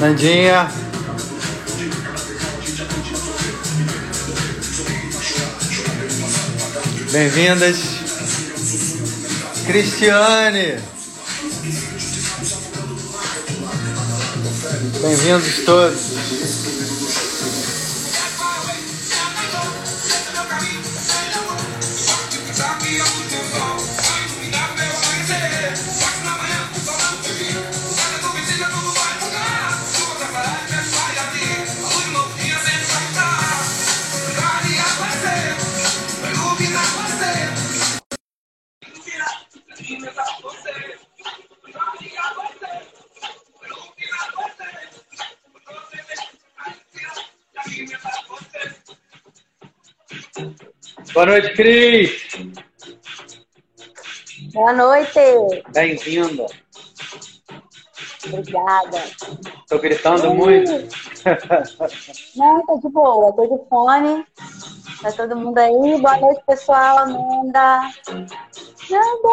Nandinha. Bem-vindas. Cristiane. Bem-vindos todos. Noite, Cris. Boa noite. Bem-vinda. Obrigada. Tô gritando muito. Não, tá de boa. Tô de fone. Tá todo mundo aí. Boa noite, pessoal. Amanda. Nada.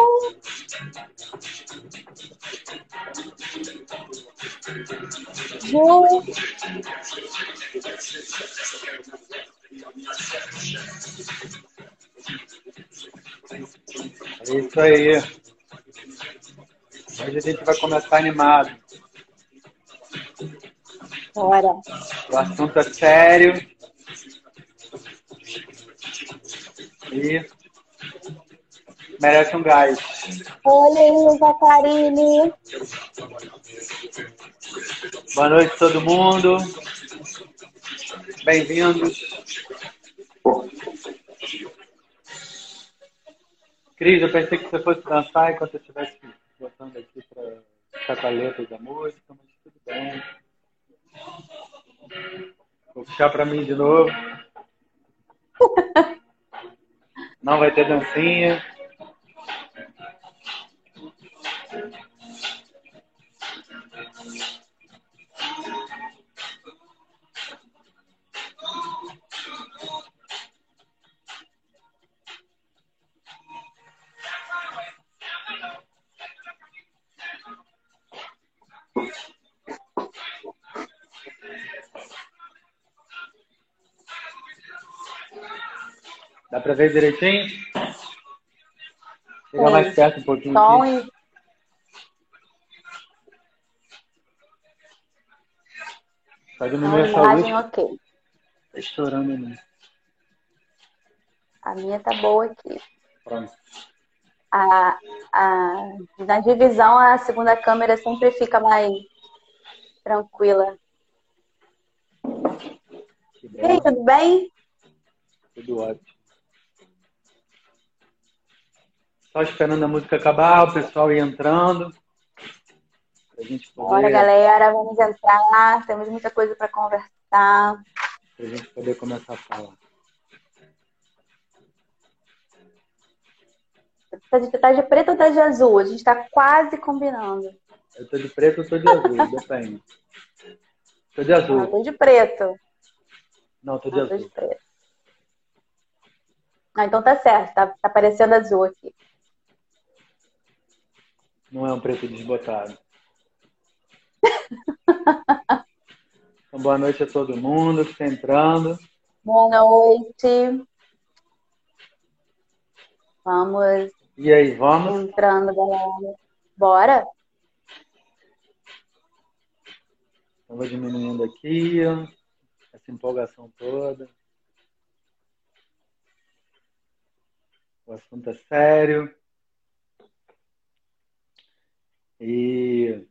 Ju. É isso aí. Hoje a gente vai começar animado. Bora. O assunto é sério. E merece um gás. Olha aí, Jacarine. Boa noite, todo mundo. Bem-vindos. Cris, eu pensei que você fosse dançar enquanto eu estivesse botando aqui para ficar da música, mas tudo bem. Vou puxar para mim de novo. Não vai ter dancinha. Dá para ver direitinho? Chega mais perto um pouquinho. Som aqui. e Tá som diminuir e essa luz. imagem ok. Tá estourando ali. A minha tá boa aqui. Pronto. A, a, na divisão, a segunda câmera sempre fica mais tranquila. E aí, tudo bem? Tudo ótimo. Só esperando a música acabar, o pessoal ir entrando. Pra gente Bora, poder, galera, vamos entrar. Temos muita coisa para conversar. pra gente poder começar a falar. Tá de, tá de preto ou tá de azul? A gente tá quase combinando. Eu tô de preto ou tô de azul, depende. Tô de azul. tô de preto. Não, tô de Ah, tô de azul. preto. Ah, então tá certo. Tá, tá parecendo azul aqui. Não é um preto desbotado. Então, boa noite a todo mundo que está entrando. Boa noite. Vamos E aí, vamos? entrando, galera. Bora? Eu vou diminuindo aqui, ó, essa empolgação toda. O assunto é sério. E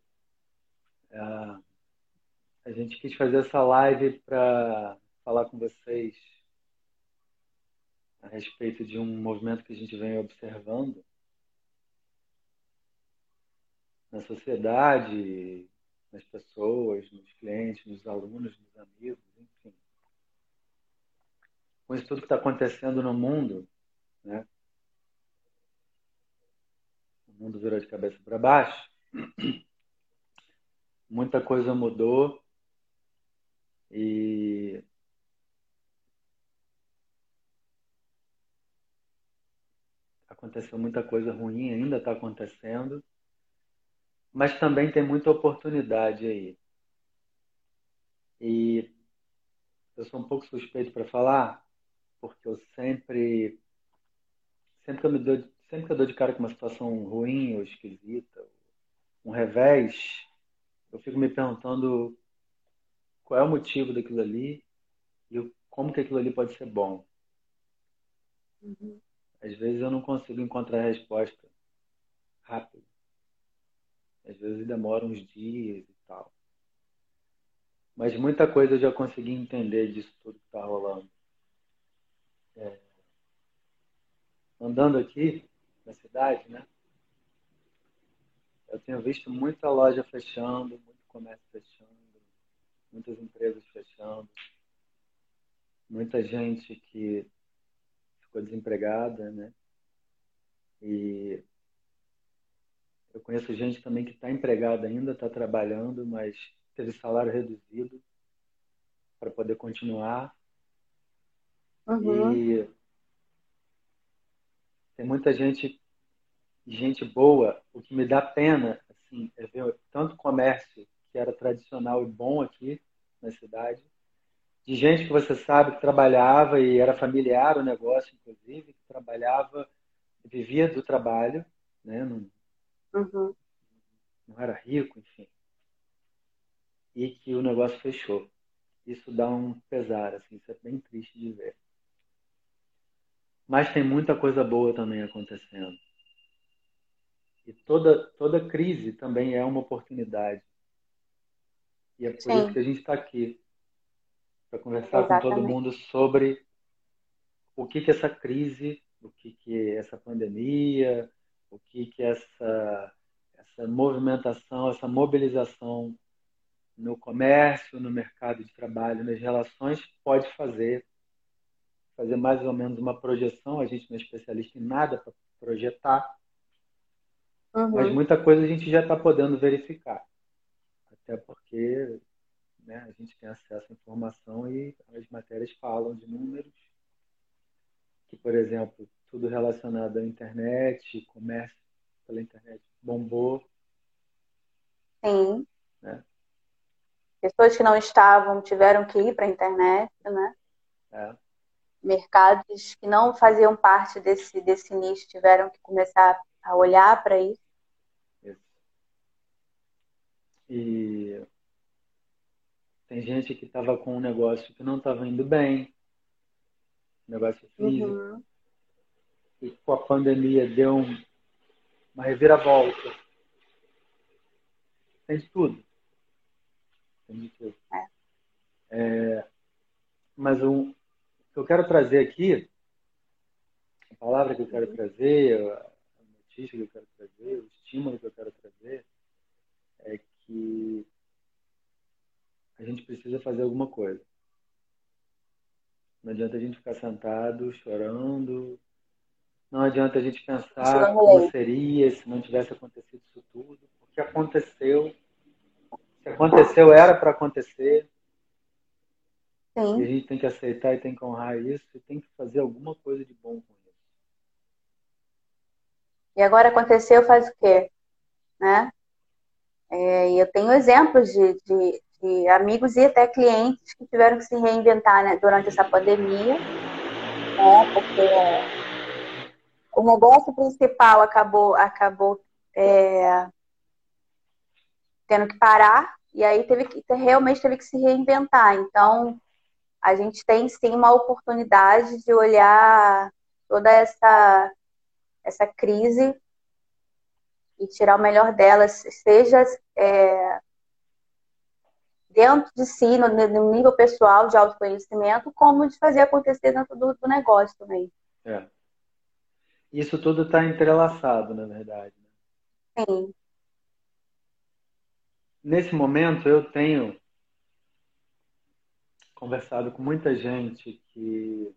ah, a gente quis fazer essa live para falar com vocês a respeito de um movimento que a gente vem observando na sociedade, nas pessoas, nos clientes, nos alunos, nos amigos, enfim. Com isso tudo que está acontecendo no mundo, né? O mundo virou de cabeça para baixo. Muita coisa mudou e aconteceu muita coisa ruim, ainda está acontecendo, mas também tem muita oportunidade aí. E eu sou um pouco suspeito para falar, porque eu sempre, sempre que eu me dou, sempre que eu dou de cara com uma situação ruim ou esquisita, um revés, eu fico me perguntando qual é o motivo daquilo ali e como que aquilo ali pode ser bom. Uhum. Às vezes eu não consigo encontrar a resposta rápido. Às vezes demora uns dias e tal. Mas muita coisa eu já consegui entender disso tudo que está rolando. É... Andando aqui na cidade, né? Eu tenho visto muita loja fechando, muito comércio fechando, muitas empresas fechando, muita gente que ficou desempregada, né? E eu conheço gente também que está empregada ainda, está trabalhando, mas teve salário reduzido para poder continuar. Uhum. E tem muita gente, gente boa. O que me dá pena, assim, é ver tanto comércio que era tradicional e bom aqui na cidade, de gente que você sabe que trabalhava e era familiar o negócio, inclusive, que trabalhava, vivia do trabalho, né? Não, uhum. não era rico, enfim. E que o negócio fechou. Isso dá um pesar, assim, isso é bem triste de ver. Mas tem muita coisa boa também acontecendo. E toda, toda crise também é uma oportunidade. E é por Sim. isso que a gente está aqui para conversar Exatamente. com todo mundo sobre o que que essa crise, o que que essa pandemia, o que que essa essa movimentação, essa mobilização no comércio, no mercado de trabalho, nas relações pode fazer fazer mais ou menos uma projeção. A gente não é especialista em nada para projetar, uhum. mas muita coisa a gente já está podendo verificar, até porque né? A gente tem acesso à informação e as matérias falam de números que, por exemplo, tudo relacionado à internet, comércio pela internet bombou. Sim. Né? Pessoas que não estavam tiveram que ir para a internet, né? É. Mercados que não faziam parte desse, desse nicho tiveram que começar a olhar para isso. isso. E tem gente que estava com um negócio que não estava indo bem, negócio físico, uhum. e com a pandemia deu um, uma reviravolta. Tem de tudo. Tem de tudo. É. É, mas um, o que eu quero trazer aqui, a palavra que eu quero trazer, a notícia que eu quero trazer, o estímulo que eu quero trazer, é que a gente precisa fazer alguma coisa. Não adianta a gente ficar sentado, chorando. Não adianta a gente pensar como seria se não tivesse acontecido isso tudo. Porque aconteceu. Se aconteceu, era para acontecer. Sim. E a gente tem que aceitar e tem que honrar isso e tem que fazer alguma coisa de bom com isso. E agora aconteceu, faz o quê? Né? É, eu tenho exemplos de, de, de amigos e até clientes que tiveram que se reinventar né, durante essa pandemia, né, porque o negócio principal acabou, acabou é, tendo que parar e aí teve que realmente teve que se reinventar. Então a gente tem sim uma oportunidade de olhar toda essa essa crise e tirar o melhor delas, seja é, dentro de si, no, no, nível pessoal de autoconhecimento, como de fazer acontecer dentro do, do negócio também. É. Isso tudo está entrelaçado, na verdade. Né? Sim. Nesse momento, eu tenho conversado com muita gente que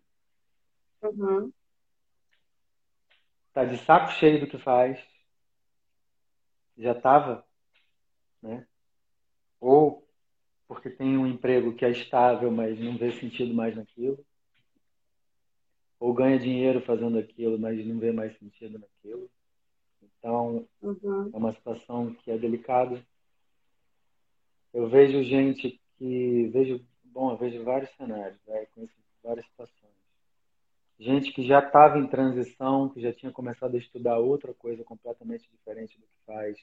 uhum. tá de saco cheio do que faz, já estava, né? Ou porque tem um emprego que é estável, mas não vê sentido mais naquilo. Ou ganha dinheiro fazendo aquilo, mas não vê mais sentido naquilo. Então, uhum. é uma situação que é delicada. Eu vejo gente que vejo, bom, eu vejo vários cenários, né? conheço várias situações. Gente que já estava em transição, que já tinha começado a estudar outra coisa completamente diferente do que faz,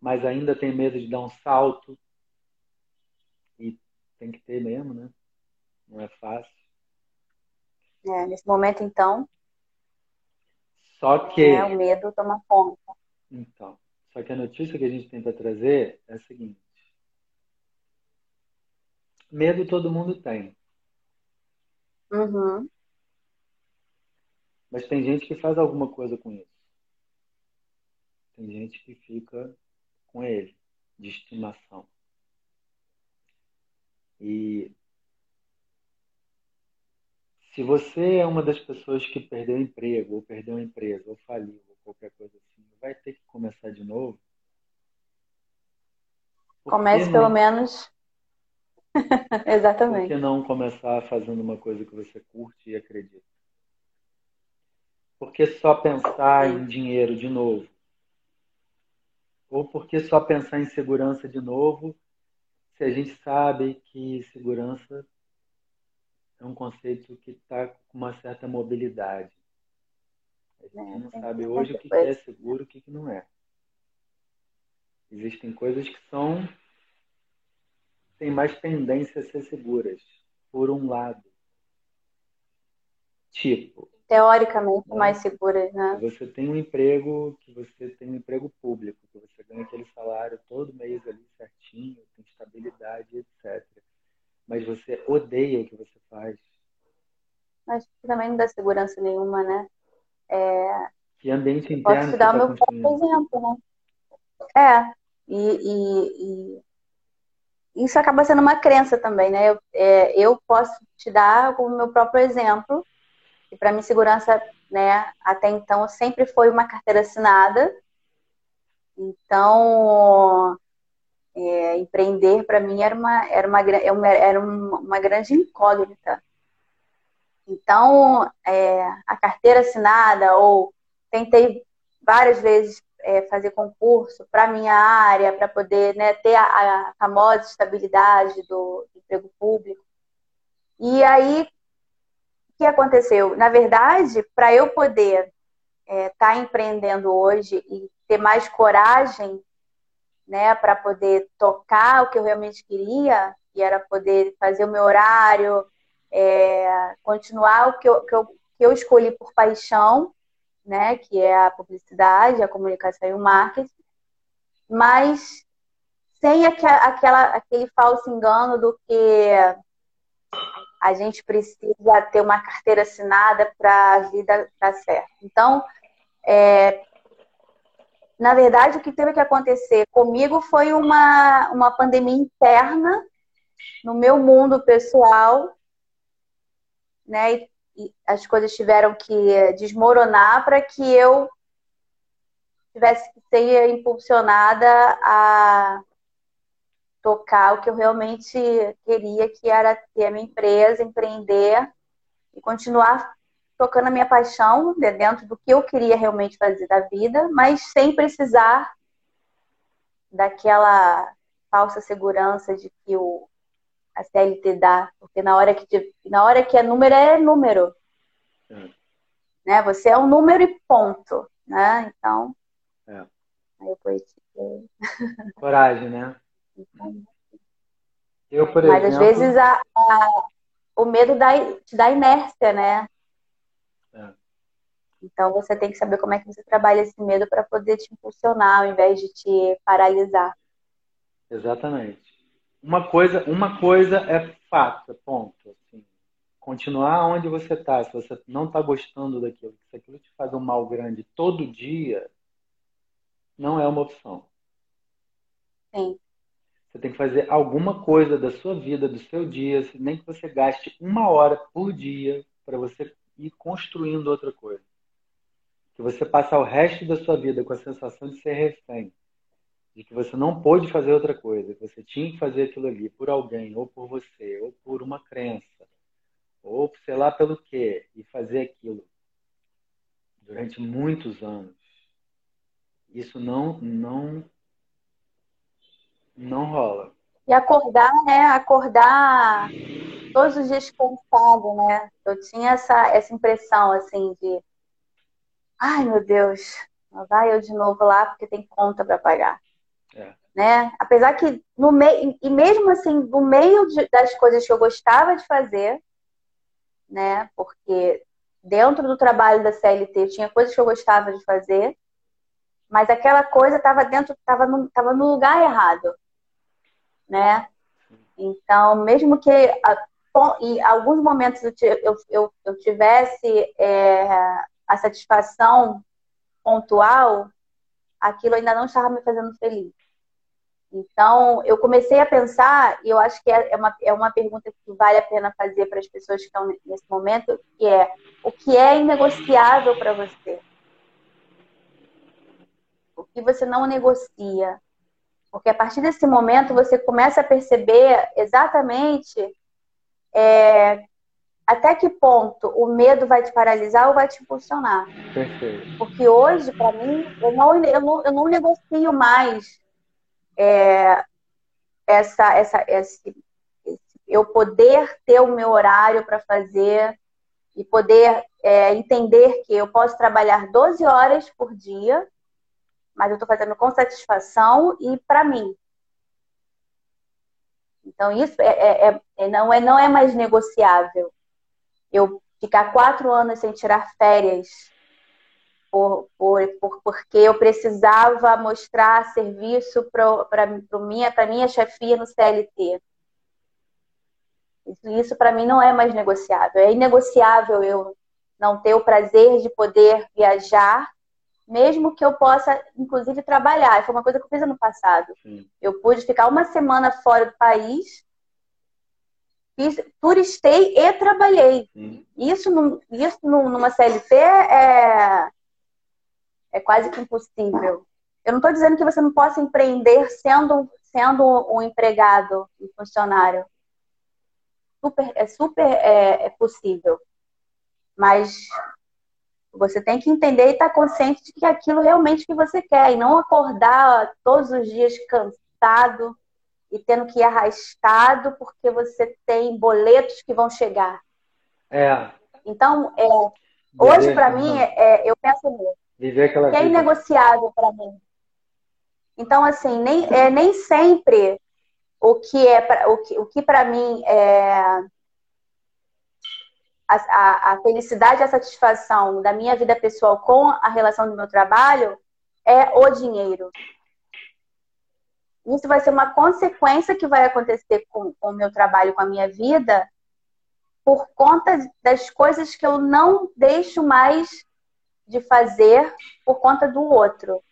mas ainda tem medo de dar um salto. E tem que ter mesmo, né? Não é fácil. É, nesse momento, então. Só que. É, o medo toma conta. Então. Só que a notícia que a gente tenta trazer é a seguinte: medo todo mundo tem. Uhum. Mas tem gente que faz alguma coisa com isso. Tem gente que fica com ele, de estimação. E se você é uma das pessoas que perdeu emprego, ou perdeu a empresa, ou faliu, ou qualquer coisa assim, vai ter que começar de novo. Comece pelo menos. Exatamente. Por que não começar fazendo uma coisa que você curte e acredita? Por que só pensar em dinheiro de novo? Ou por que só pensar em segurança de novo, se a gente sabe que segurança é um conceito que está com uma certa mobilidade. A gente é, não sabe hoje o que é seguro e o que não é. Existem coisas que são têm mais tendência a ser seguras, por um lado. Tipo. Teoricamente né? mais seguras, né? Você tem um emprego, que você tem um emprego público, que você ganha aquele salário todo mês ali certinho, tem estabilidade, etc. Mas você odeia o que você faz. Mas também não dá segurança nenhuma, né? É... Que ambiente interno. Posso te dar o tá meu próprio exemplo, né? É, e, e, e, isso acaba sendo uma crença também, né? Eu, é, eu posso te dar como meu próprio exemplo, que para mim segurança, né, até então sempre foi uma carteira assinada. Então, é, empreender para mim era uma, era, uma, era uma, uma grande incógnita. Então, é, a carteira assinada, ou tentei várias vezes é, fazer concurso para minha área, para poder né, ter a, a, famosa estabilidade do, do emprego público. E aí, que aconteceu? Na verdade, para eu poder estar é, tá empreendendo hoje e ter mais coragem né, para poder tocar o que eu realmente queria, que era poder fazer o meu horário, é, continuar o que eu, que eu, que eu escolhi por paixão, né, que é a publicidade, a comunicação e o marketing, mas sem aquela, aquele falso engano do que a gente precisa ter uma carteira assinada para a vida dar certo. Então, é, na verdade, o que teve que acontecer comigo foi uma, uma pandemia interna no meu mundo pessoal, né? as coisas tiveram que desmoronar para que eu tivesse que ser impulsionada a tocar o que eu realmente queria, que era ter a minha empresa, empreender e continuar tocando a minha paixão dentro do que eu queria realmente fazer da vida, mas sem precisar daquela falsa segurança de que o, a CLT dá, porque na hora que, na hora que é número, é número. É. Né? Você é um número e ponto. Né? Então. É. Aí depois. Coragem, né? Eu, por Mas exemplo... às vezes a, a, o medo dá, te dá inércia, né? É. Então você tem que saber como é que você trabalha esse medo para poder te impulsionar ao invés de te paralisar. Exatamente uma coisa, uma coisa é fato, ponto. Assim, continuar onde você está, se você não está gostando daquilo, se aquilo te faz um mal grande todo dia, não é uma opção. Sim. Você tem que fazer alguma coisa da sua vida, do seu dia, nem que você gaste uma hora por dia para você ir construindo outra coisa. Que você passar o resto da sua vida com a sensação de ser refém de que você não pôde fazer outra coisa, que você tinha que fazer aquilo ali por alguém, ou por você, ou por uma crença, ou sei lá pelo quê, e fazer aquilo durante muitos anos. Isso não não não rola. E acordar, né? Acordar todos os dias cansado, né? Eu tinha essa, essa impressão, assim, de ai, meu Deus, vai eu de novo lá porque tem conta para pagar. É. Né? Apesar que no meio, e mesmo assim, no meio de, das coisas que eu gostava de fazer, né? Porque dentro do trabalho da CLT tinha coisas que eu gostava de fazer, mas aquela coisa estava dentro, estava no, tava no lugar errado, né? Então, mesmo que em alguns momentos eu, eu, eu tivesse é, a satisfação pontual, aquilo ainda não estava me fazendo feliz. Então, eu comecei a pensar, e eu acho que é, é uma, é uma pergunta que vale a pena fazer para as pessoas que estão nesse momento, que é o que é inegociável para você? O que você não negocia? Porque a partir desse momento você começa a perceber exatamente é, até que ponto o medo vai te paralisar ou vai te impulsionar. Perfeito. Porque hoje, para mim, eu não, eu, não, eu não negocio mais é, essa, essa, esse, eu poder ter o meu horário para fazer e poder é, entender que eu posso trabalhar 12 horas por dia, mas eu estou fazendo com satisfação e para mim. Então, isso é, é, é, é, não, é, não é mais negociável. Eu ficar quatro anos sem tirar férias por, por, por, porque eu precisava mostrar serviço para minha, minha chefia no CLT. Isso, isso para mim não é mais negociável. É inegociável eu não ter o prazer de poder viajar, mesmo que eu possa, inclusive, trabalhar. Foi uma coisa que eu fiz ano passado. Sim. Eu pude ficar uma semana fora do país, fiz, turistei e trabalhei. Sim. Isso, isso numa CLT é, é quase que impossível. Eu não estou dizendo que você não possa empreender sendo, sendo um empregado, um funcionário. Super, é super é, é possível. Mas você tem que entender e estar tá consciente de que é aquilo realmente que você quer. E não acordar todos os dias cansado e tendo que ir arrastado porque você tem boletos que vão chegar. É. Então, é, hoje, para mim, é, eu penso nisso. Viver aquela que é é inegociável para mim. Então, assim, nem, é, nem sempre o que é pra, o que, o que para mim é a, a, a felicidade e a satisfação da minha vida pessoal com a relação do meu trabalho é o dinheiro. Isso vai ser uma consequência que vai acontecer com, com o meu trabalho, com a minha vida, por conta das coisas que eu não deixo mais de fazer por conta do outro.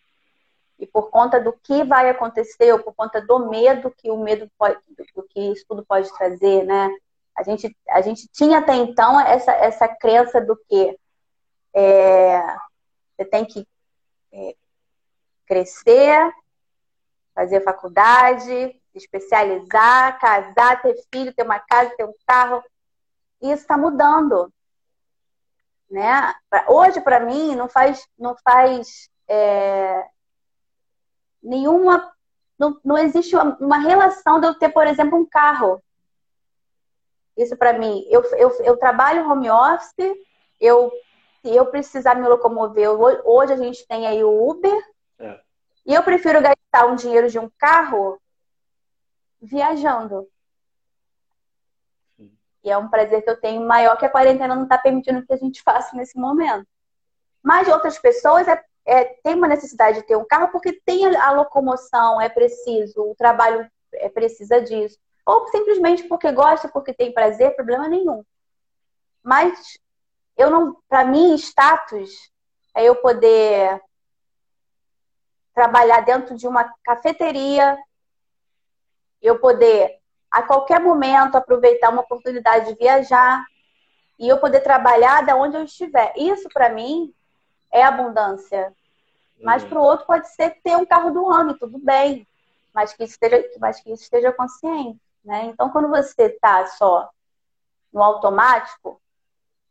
E por conta do que vai acontecer, ou por conta do medo que o medo pode, do que isso tudo pode trazer, né? A gente, a gente tinha até então essa, essa crença do que é, você tem que é, crescer, fazer faculdade, especializar, casar, ter filho, ter uma casa, ter um carro. E isso está mudando né? Hoje para mim não faz não faz é, nenhuma não, não existe uma relação de eu ter, por exemplo, um carro. Isso para mim, eu, eu, eu trabalho home office, eu se eu precisar me locomover, hoje a gente tem aí o Uber, é. e eu prefiro gastar um dinheiro de um carro viajando. E é um prazer que eu tenho maior que a quarentena não está permitindo que a gente faça nesse momento. Mas outras pessoas é, é, tem uma necessidade de ter um carro porque tem a, a locomoção, é preciso, o trabalho é, precisa disso. Ou simplesmente porque gosta, porque tem prazer, problema nenhum. Mas eu não, para mim, status é eu poder trabalhar dentro de uma cafeteria, eu poder a qualquer momento aproveitar uma oportunidade de viajar e eu poder trabalhar da onde eu estiver. Isso para mim é abundância. Mas uhum. para o outro pode ser ter um carro do ano, tudo bem, mas que isso esteja, mas que isso esteja consciente, né? Então quando você está só no automático,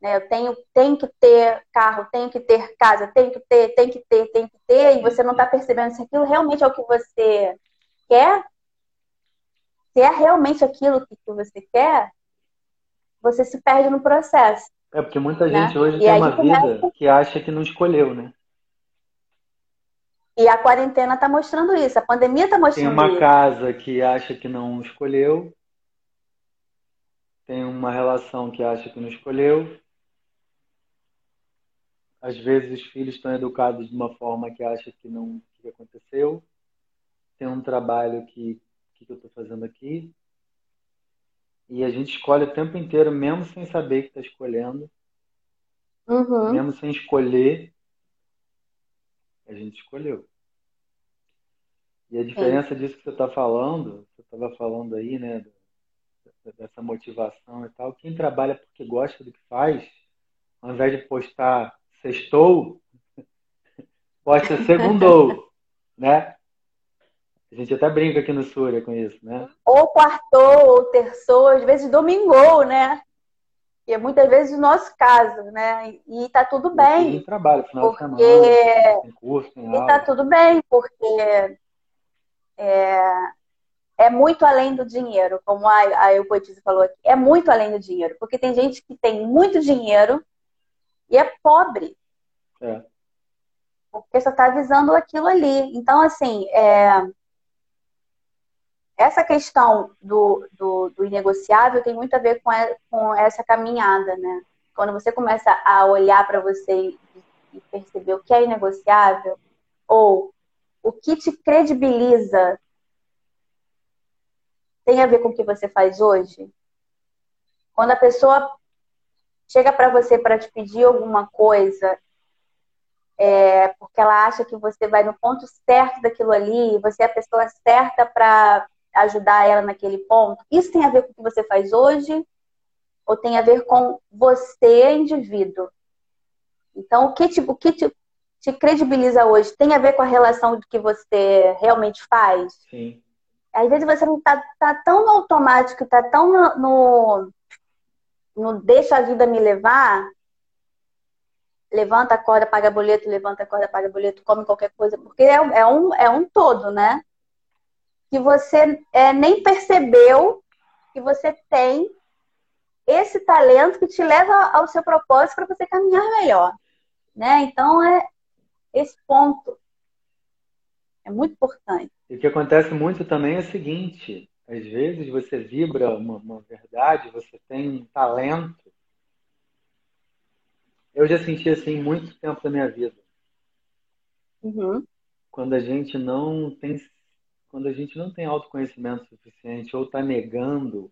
né? Eu tenho, tenho que ter carro, tenho que ter casa, tenho que ter, tenho que ter, tenho que ter, e você não está percebendo se aquilo realmente é o que você quer, se é realmente aquilo que você quer, você se perde no processo. É porque muita né? gente hoje e tem uma começa... vida que acha que não escolheu, né? E a quarentena está mostrando isso, a pandemia está mostrando isso. Tem uma isso. casa que acha que não escolheu, tem uma relação que acha que não escolheu. Às vezes os filhos estão educados de uma forma que acha que não que aconteceu. Tem um trabalho que que, que eu estou fazendo aqui. E a gente escolhe o tempo inteiro, mesmo sem saber que está escolhendo. Uhum. Mesmo sem escolher, a gente escolheu. E a diferença Sim. disso que você está falando, você estava falando aí, né, dessa motivação e tal, quem trabalha porque gosta do que faz, ao invés de postar sextou, posta segundou, né? A gente até brinca aqui no Súria com isso, né? Ou quartou, ou terçou, às vezes domingou, né? E é muitas vezes o nosso caso, né? E tá tudo bem. Tem trabalho, final porque... de semana, tem curso, tem aula. E tá tudo bem, porque é, é muito além do dinheiro, como a, a Eupoetise falou aqui. É muito além do dinheiro, porque tem gente que tem muito dinheiro e é pobre. É. Porque só está visando aquilo ali. Então, assim, é, essa questão do, do, do inegociável tem muito a ver com, a, com essa caminhada, né? Quando você começa a olhar para você e perceber o que é inegociável, ou o que te credibiliza, tem a ver com o que você faz hoje? Quando a pessoa chega para você para te pedir alguma coisa, é, porque ela acha que você vai no ponto certo daquilo ali, você é a pessoa certa para ajudar ela naquele ponto? Isso tem a ver com o que você faz hoje ou tem a ver com você, indivíduo? Então, o que o que te, te credibiliza hoje tem a ver com a relação do que você realmente faz? Sim. Às vezes você não tá, tá tão no automático, tá tão no, no, no deixa a vida me levar, levanta, acorda, paga boleto, levanta, acorda, paga boleto, come qualquer coisa, porque é, é, um, é um todo, né? que você é, nem percebeu que você tem esse talento que te leva ao seu propósito para você caminhar melhor, né? Então é esse ponto é muito importante. E o que acontece muito também é o seguinte: às vezes você vibra uma, uma verdade, você tem um talento. Eu já senti assim muito tempo da minha vida. Uhum. Quando a gente não tem quando a gente não tem autoconhecimento suficiente ou está negando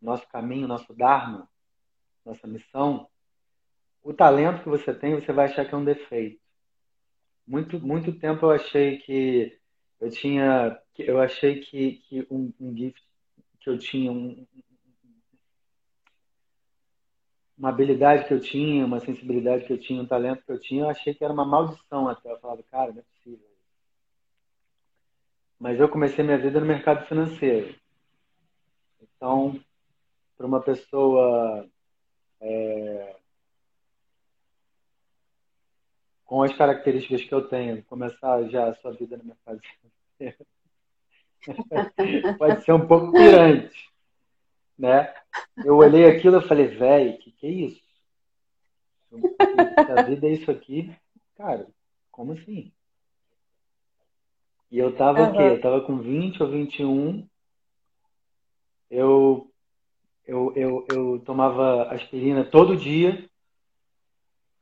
nosso caminho, nosso Dharma, nossa missão, o talento que você tem, você vai achar que é um defeito. Muito, muito tempo eu achei que eu tinha, eu achei que, que um, um gift que eu tinha, um, uma habilidade que eu tinha, uma sensibilidade que eu tinha, um talento que eu tinha, eu achei que era uma maldição até. Eu falava, cara, não é possível mas eu comecei minha vida no mercado financeiro. Então, para uma pessoa é, com as características que eu tenho, começar já a sua vida no mercado financeiro, pode ser um pouco pirante, né? Eu olhei aquilo e falei, velho, que que é isso? A vida é isso aqui? Cara, como assim? E eu tava uhum. o quê? Eu tava com 20 ou 21. Eu, eu, eu, eu tomava aspirina todo dia,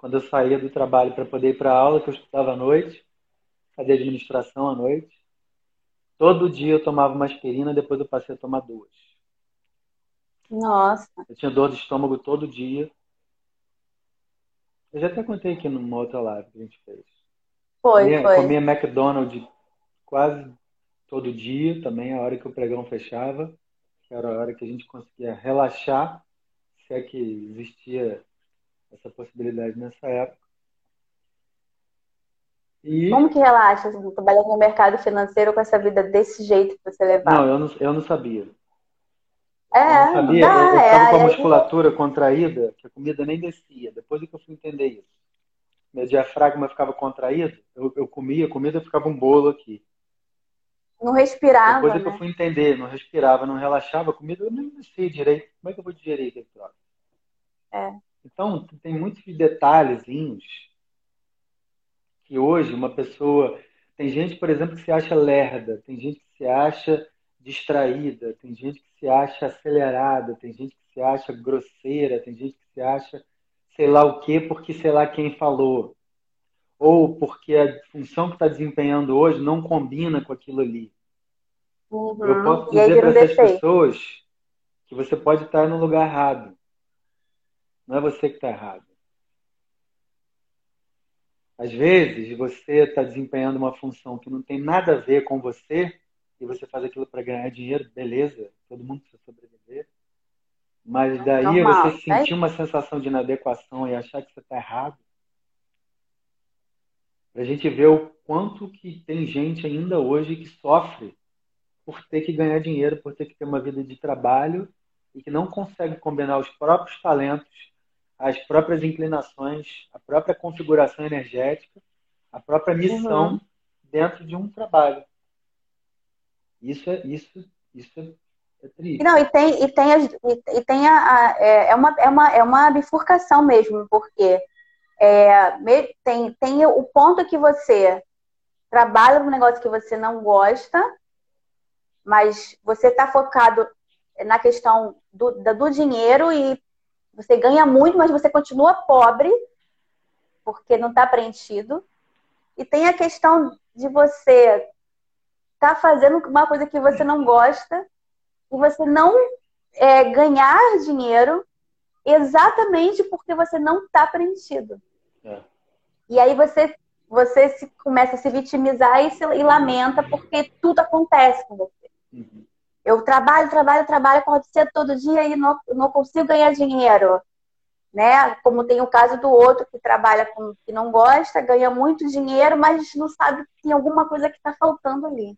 quando eu saía do trabalho para poder ir para aula, que eu estudava à noite, fazia administração à noite. Todo dia eu tomava uma aspirina, depois eu passei a tomar duas. Nossa. Eu tinha dor de estômago todo dia. Eu já até contei aqui numa outra live que a gente fez. Foi, comia, foi. Comia McDonald's quase todo dia, também a hora que o pregão fechava, que era a hora que a gente conseguia relaxar, se é que existia essa possibilidade nessa época. E... Como que relaxa, assim, trabalhando no mercado financeiro com essa vida desse jeito que você levava? Não, eu não, eu não sabia. É, eu não sabia. Dá, eu, estava é, com a musculatura contraída, que a comida nem descia. Depois é que eu fui entender isso. Meu diafragma ficava contraído, eu, eu comia, a comida ficava um bolo aqui. Não respirava. Depois é né? que eu fui entender, não respirava, não relaxava, a comida eu nem sei direito. Como é que eu vou digerir aquele troço? É. Então, tem muitos detalhezinhos que hoje uma pessoa. Tem gente, por exemplo, que se acha lerda, tem gente que se acha distraída, tem gente que se acha acelerada, tem gente que se acha grosseira, tem gente que se acha sei lá o quê porque sei lá quem falou. Ou porque a função que está desempenhando hoje não combina com aquilo ali. Uhum. Eu posso dizer para essas pessoas que você pode estar no lugar errado. Não é você que está errado. Às vezes, você está desempenhando uma função que não tem nada a ver com você e você faz aquilo para ganhar dinheiro, beleza, todo mundo precisa sobreviver. Mas daí Normal, você né? sentir uma sensação de inadequação e achar que você está errado, para a gente ver o quanto que tem gente ainda hoje que sofre por ter que ganhar dinheiro, por ter que ter uma vida de trabalho e que não consegue combinar os próprios talentos, as próprias inclinações, a própria configuração energética, a própria missão Uhum. dentro de um trabalho. Isso é isso isso é, triste. Não, e tem, e tem, as, e, e tem a, a- é, é uma, é, uma, é uma bifurcação mesmo, porque é, tem, tem o ponto que você trabalha num negócio que você não gosta, mas você está focado na questão do, do dinheiro e você ganha muito, mas você continua pobre, porque não está preenchido. E tem a questão de você estar fazendo uma coisa que você não gosta e você não é, ganhar dinheiro exatamente porque você não está preenchido. É. E aí você, você se, começa a se vitimizar e, se, e lamenta porque tudo acontece com você. Uhum. Eu trabalho, trabalho, trabalho, acordo cedo todo dia e não, não consigo ganhar dinheiro. Né? Como tem o caso do outro que trabalha com que não gosta, ganha muito dinheiro, mas não sabe que tem alguma coisa que está faltando ali.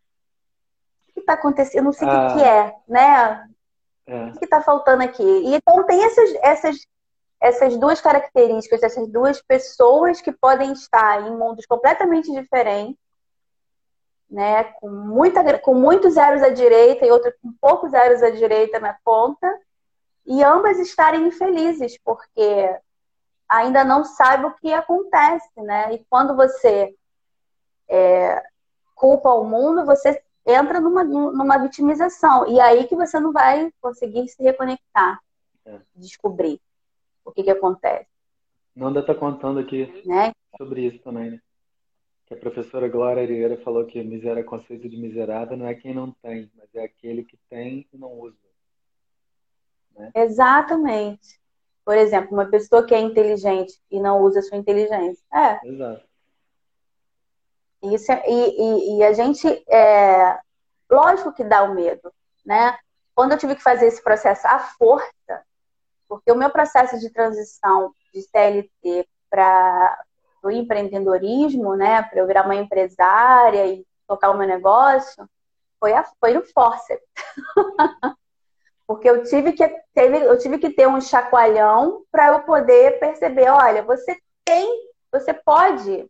O que está acontecendo? Eu não sei o Ah. que, que é, né? É. O que está faltando aqui? E então tem essas, essas, essas duas características, essas duas pessoas que podem estar em mundos completamente diferentes, né? Com, muita, com muitos zeros à direita e outra com poucos zeros à direita na conta, e ambas estarem infelizes, porque ainda não sabe o que acontece, né? E quando você é, culpa o mundo, você entra numa, numa vitimização. E aí que você não vai conseguir se reconectar, É. descobrir o que, que acontece, Nanda está contando aqui né? sobre isso também, né? Que a professora Glória Arieira falou que miséria conceito de miserável não é quem não tem, mas é aquele que tem e não usa. Exatamente. Por exemplo, uma pessoa que é inteligente e não usa a sua inteligência. É, Exato. Isso é- e, e- e a gente, é, lógico que dá o medo, né? Quando eu tive que fazer esse processo à força, porque o meu processo de transição de CLT para o empreendedorismo, né, para eu virar uma empresária e tocar o meu negócio, foi, a, foi no forceps. porque eu tive que teve, eu tive que ter um chacoalhão para eu poder perceber, olha, você tem, você pode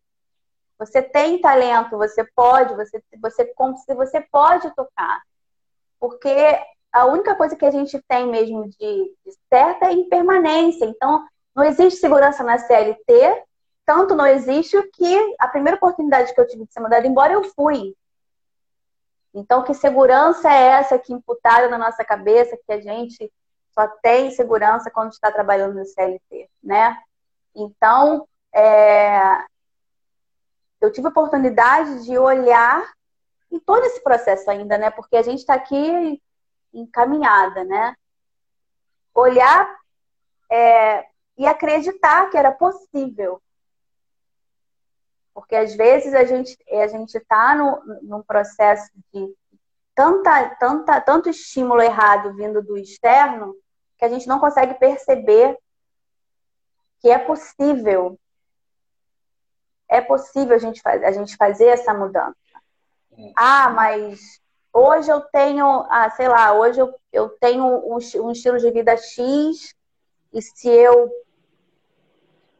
você tem talento, você pode, você, você, você pode tocar. Porque a única coisa que a gente tem mesmo de, de certa é impermanência. Então, não existe segurança na CLT, tanto não existe que a primeira oportunidade que eu tive de ser mandada embora, eu fui. Então, que segurança é essa que imputada na nossa cabeça, que a gente só tem segurança quando está trabalhando no CLT, né? Então, é, eu tive a oportunidade de olhar em todo esse processo ainda, né? Porque a gente está aqui encaminhada, né? Olhar é, e acreditar que era possível. Porque às vezes a gente a gente está num processo de tanta, tanta, tanto estímulo errado vindo do externo que a gente não consegue perceber que é possível é possível a gente, a gente fazer essa mudança. Ah, mas hoje eu tenho, ah, sei lá, hoje eu, eu tenho um, um estilo de vida X e se eu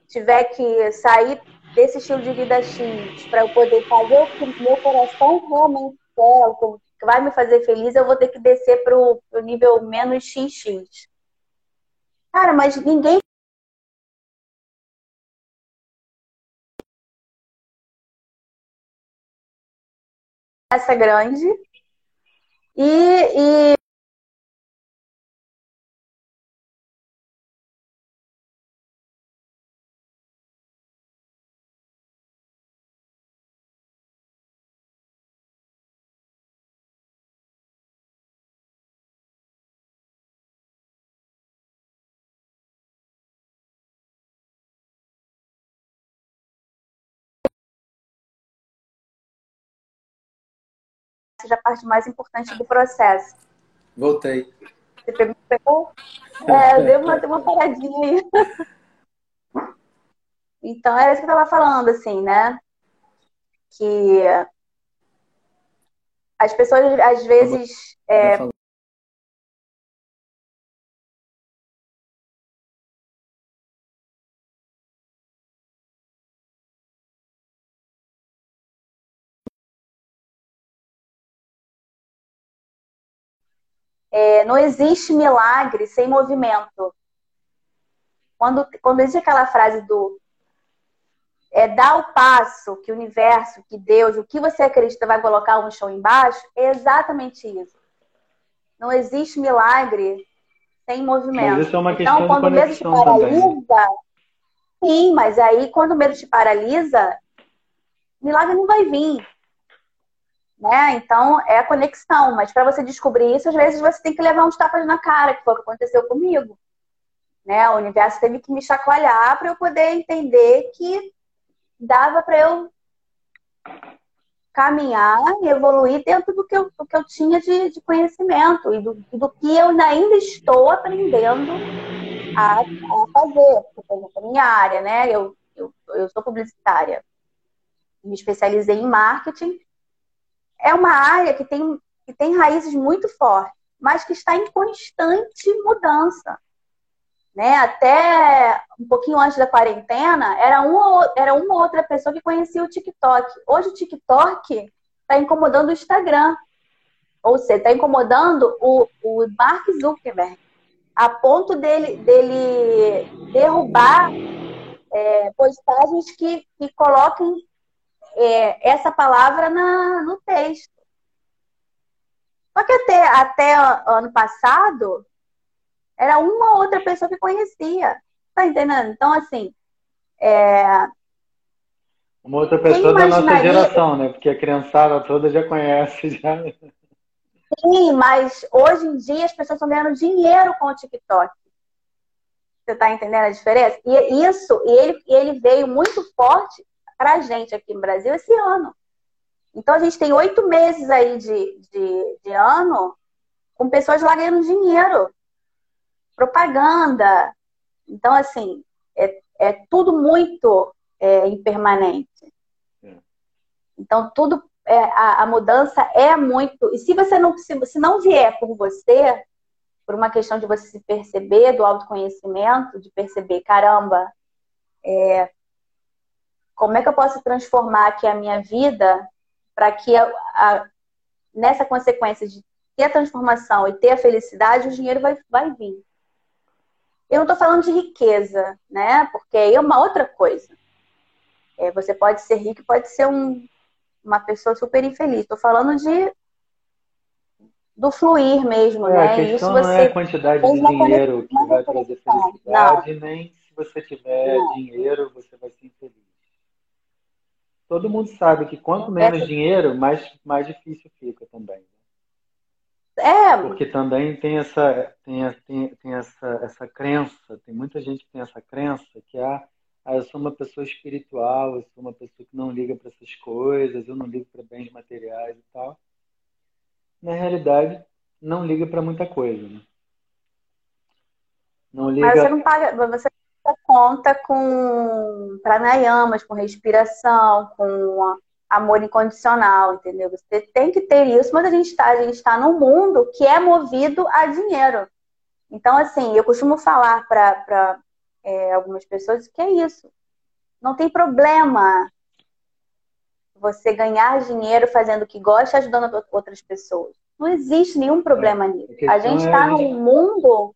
tiver que sair desse estilo de vida X para eu poder fazer o que meu coração realmente quer, o que vai me fazer feliz, eu vou ter que descer para o nível menos XX. Cara, mas ninguém essa grande e, e seja a parte mais importante do processo. Voltei. Você pegou? pegou? É, deu uma, deu uma paradinha aí. Então, era isso que eu estava falando, assim, né? Que as pessoas, às vezes, é, É, não existe milagre sem movimento. Quando, quando existe aquela frase do é, dá o passo que o universo, que Deus, o que você acredita vai colocar um chão embaixo, é exatamente isso. Não existe milagre sem movimento. Mas isso é uma questão então, quando o medo te paralisa, também. sim, mas aí quando o medo te paralisa, milagre não vai vir né? Então é a conexão, mas para você descobrir isso, às vezes você tem que levar uns tapas na cara, que foi o que aconteceu comigo. Né? O universo teve que me chacoalhar para eu poder entender que dava para eu caminhar e evoluir dentro do que eu, do que eu tinha de, de conhecimento e do, do, que eu ainda estou aprendendo a, a fazer. Por exemplo, minha área, né? Eu, eu, eu sou publicitária. Me especializei em marketing é uma área que tem, que tem raízes muito fortes, mas que está em constante mudança. Né? Até um pouquinho antes da quarentena, era uma, era uma outra pessoa que conhecia o TikTok. Hoje o TikTok está incomodando o Instagram. Ou seja, está incomodando o, o Mark Zuckerberg, a ponto dele, dele derrubar é, postagens que, que coloquem é, essa palavra na, no texto. Só que até, até ano passado, era uma outra pessoa que conhecia. Tá entendendo? Então, assim. É... Uma outra pessoa da nossa geração, né? Porque a criançada toda já conhece. Já. Sim, mas hoje em dia as pessoas estão ganhando dinheiro com o TikTok. Você está entendendo a diferença? E isso, e ele, ele veio muito forte para a gente aqui no Brasil esse ano. Então a gente tem oito meses aí de, de, de ano com pessoas lá ganhando dinheiro, propaganda. Então, assim, é, é tudo muito é, impermanente. É. Então, tudo, é, a, a, mudança é muito. E se você não, se, se não vier por você, por uma questão de você se perceber, do autoconhecimento, de perceber, caramba, é, como é que eu posso transformar aqui a minha vida para que a, a, nessa consequência de ter a transformação e ter a felicidade, o dinheiro vai, vai vir. Eu não estou falando de riqueza, né? Porque aí é uma outra coisa. É, você pode ser rico, pode ser um, uma pessoa super infeliz. Estou falando de do fluir mesmo, é, né? A questão Isso não é a quantidade de dinheiro que vai trazer felicidade, não. nem se você tiver não. dinheiro, você vai ser infeliz todo mundo sabe que quanto menos é. dinheiro, mais, mais difícil fica também. Né? É. Porque também tem essa, tem, tem, tem essa, essa crença, tem muita gente que tem essa crença que ah, ah, eu sou uma pessoa espiritual, eu sou uma pessoa que não liga para essas coisas, eu não ligo para bens materiais e tal. Na realidade, não liga para muita coisa, né? Não liga... Mas você não paga, você conta com pranayamas, com respiração, com amor incondicional, entendeu? Você tem que ter isso, mas a gente está a gente tá num mundo que é movido a dinheiro. Então, assim, eu costumo falar para é, algumas pessoas que é isso. Não tem problema você ganhar dinheiro fazendo o que gosta, ajudando outras pessoas. Não existe nenhum problema é, nisso. A, gente está é num mundo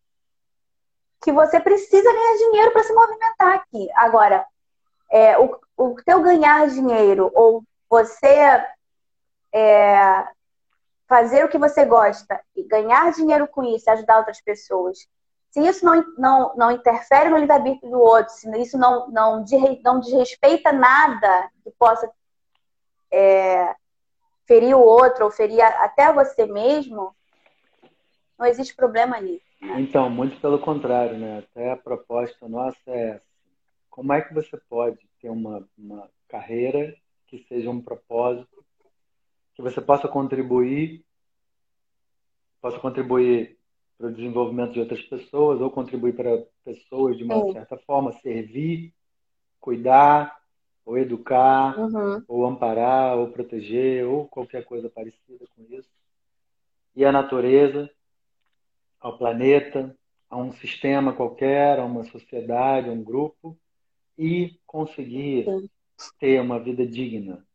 que você precisa ganhar dinheiro para se movimentar aqui. Agora, é, o, o teu ganhar dinheiro ou você é, fazer o que você gosta e ganhar dinheiro com isso, ajudar outras pessoas, se isso não, não, não interfere no livre-arbítrio do outro, se isso não, não, não desrespeita nada que possa é, ferir o outro ou ferir até você mesmo, não existe problema nisso. Então, muito pelo contrário, né? Até a proposta nossa é como é que você pode ter uma, uma carreira que seja um propósito, que você possa contribuir, possa contribuir para o desenvolvimento de outras pessoas ou contribuir para pessoas de uma Sim. certa forma, servir, cuidar, ou educar, uhum. ou amparar, ou proteger, ou qualquer coisa parecida com isso. E a natureza, ao planeta, a um sistema qualquer, a uma sociedade, a um grupo, e conseguir Sim. ter uma vida digna.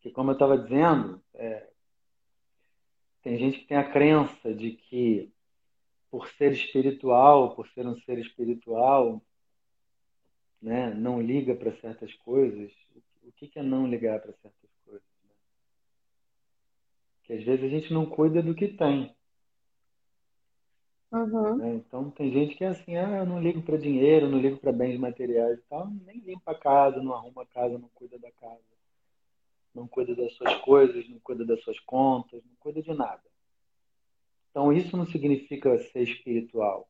Que, como eu estava dizendo, é, tem gente que tem a crença de que por ser espiritual, por ser um ser espiritual, né, não liga para certas coisas. O que é não ligar para certas coisas? Né? Que às vezes a gente não cuida do que tem. Uhum. Né? Então tem gente que é assim, ah, eu não ligo para dinheiro, não ligo para bens materiais e tal, nem limpa a casa, não arruma a casa, não cuida da casa, não cuida das suas coisas, não cuida das suas contas, não cuida de nada. Então, isso não significa ser espiritual.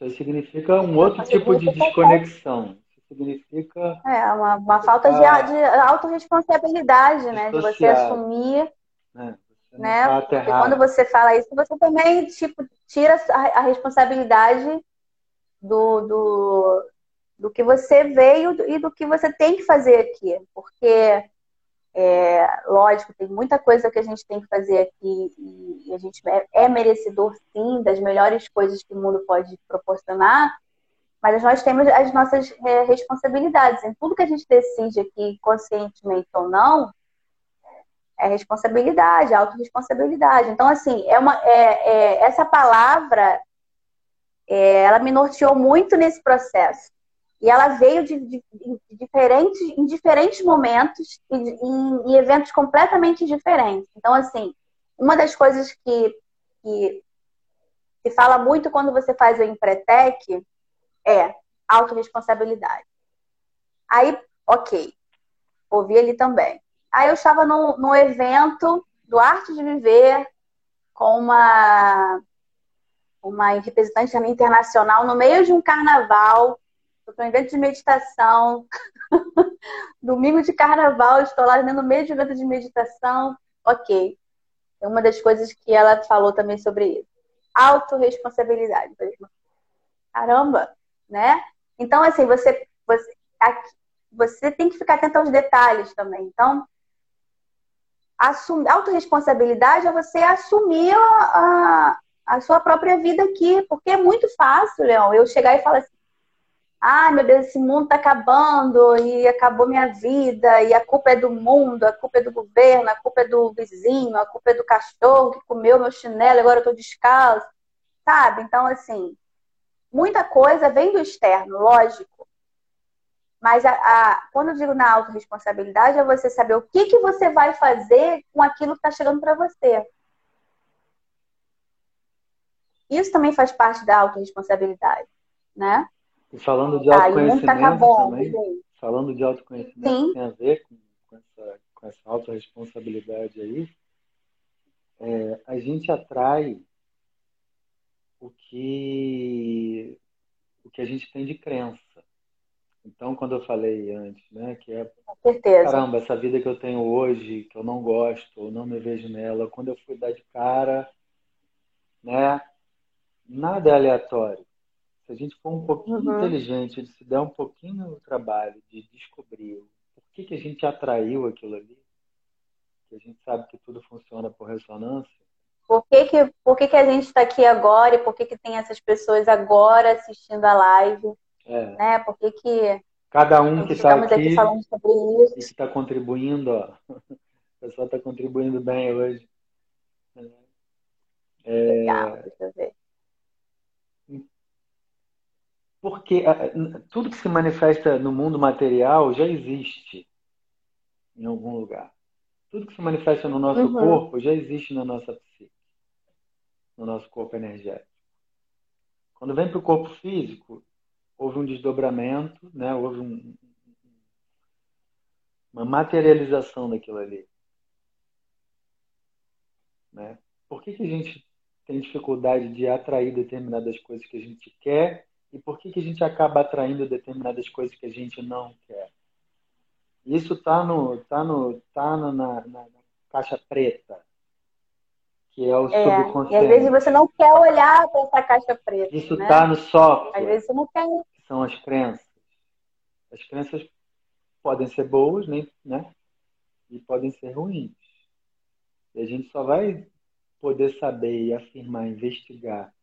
Isso significa um outro tipo de desconexão. Isso significa. É, uma, uma falta de, de autorresponsabilidade, né? De você assumir. É, né? Tá Porque quando você fala isso, você também tipo, tira a, a responsabilidade do, do, do que você veio e do que você tem que fazer aqui. Porque é, lógico, tem muita coisa que a gente tem que fazer aqui e, a gente é, é, merecedor, sim, das melhores coisas que o mundo pode proporcionar, mas nós temos as nossas é, responsabilidades. Em tudo que a gente decide aqui, conscientemente ou não, é responsabilidade, autorresponsabilidade. Então, assim, é uma, é, é essa palavra, é, ela me norteou muito nesse processo. E ela veio de, de, de diferentes, em diferentes momentos e em, em, eventos completamente diferentes. Então, assim, uma das coisas que, que se fala muito quando você faz o Empretec é autorresponsabilidade. Aí, ok, ouvi ele também. Aí eu estava num, num evento do Arte de Viver com uma, uma representante internacional no meio de um carnaval Estou um evento de meditação. Domingo de carnaval, estou lá no meio de evento de meditação. Ok. É uma das coisas que ela falou também sobre isso. Autoresponsabilidade. Caramba, né? Então, assim, você, você, aqui, você tem que ficar atento aos detalhes também. Então, assumir, autorresponsabilidade é você assumir a, a, sua própria vida aqui, porque é muito fácil, Leão, eu chegar e falar assim, ai meu Deus, esse mundo está acabando e acabou minha vida, e a culpa é do mundo, a culpa é do governo, a culpa é do vizinho, a culpa é do cachorro que comeu meu chinelo, agora eu estou descalço, sabe? Então, assim, muita coisa vem do externo, lógico. Mas a, a, quando eu digo na autorresponsabilidade, é você saber o que, que você vai fazer com aquilo que está chegando para você. Isso também faz parte da autorresponsabilidade, né? E falando de autoconhecimento tá também, falando de autoconhecimento Sim. tem a ver com, com, essa, com essa autorresponsabilidade aí, é, a gente atrai o que, o que a gente tem de crença. Então, quando eu falei antes, né, que é caramba, essa vida que eu tenho hoje, que eu não gosto, ou não me vejo nela, quando eu fui dar de cara, né, nada é aleatório se a gente for um pouquinho uhum. inteligente, se der um pouquinho o trabalho de descobrir por que, que a gente atraiu aquilo ali, que a gente sabe que tudo funciona por ressonância. Por que, que, por que, que a gente está aqui agora e por que, que tem essas pessoas agora assistindo a live? É. Né? Por que, que Cada um que está aqui, aqui falando sobre isso. e que está contribuindo, ó. o pessoal está contribuindo bem hoje. É... Legal, deixa eu ver. Porque tudo que se manifesta no mundo material já existe em algum lugar. Tudo que se manifesta no nosso uhum. corpo já existe na nossa psique, no nosso corpo energético. Quando vem para o corpo físico, houve um desdobramento, né? houve um, uma materialização daquilo ali. Né? Por que, que a gente tem dificuldade de atrair determinadas coisas que a gente quer e por que, que a gente acaba atraindo determinadas coisas que a gente não quer? Isso está no, tá no, tá na, na, na, caixa preta, que é o é, subconsciente. E às vezes você não quer olhar para essa caixa preta. Isso está né? Tá no software. Às vezes você não quer. São as crenças. As crenças podem ser boas, né? E podem ser ruins. E a gente só vai poder saber e afirmar, investigar.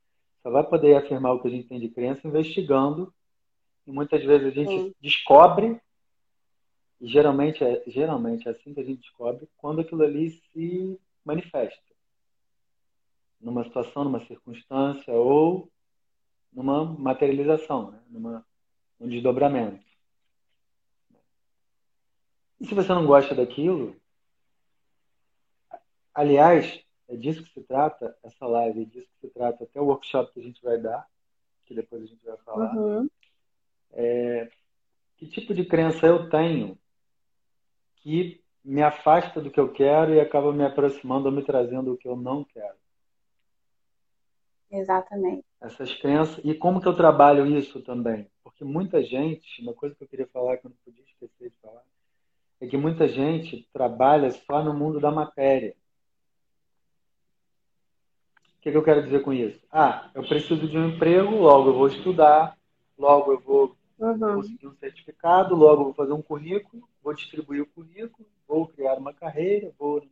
Só vai poder afirmar o que a gente tem de crença investigando. E muitas vezes a gente Sim. descobre, e geralmente é, geralmente é assim que a gente descobre, quando aquilo ali se manifesta. Numa situação, numa circunstância ou numa materialização, né? numa, num desdobramento. E se você não gosta daquilo, aliás, é disso que se trata essa live, é disso que se trata até o workshop que a gente vai dar, que depois a gente vai falar. Uhum. É, que tipo de crença eu tenho que me afasta do que eu quero e acaba me aproximando ou me trazendo o que eu não quero? Exatamente. Essas crenças. E como que eu trabalho isso também? Porque muita gente, uma coisa que eu queria falar que eu não podia esquecer de falar, é que muita gente trabalha só no mundo da matéria que, que eu quero dizer com isso? Ah, eu preciso de um emprego, logo eu vou estudar, logo eu vou uhum. conseguir um certificado, logo eu vou fazer um currículo, vou distribuir o currículo, vou criar uma carreira, vou.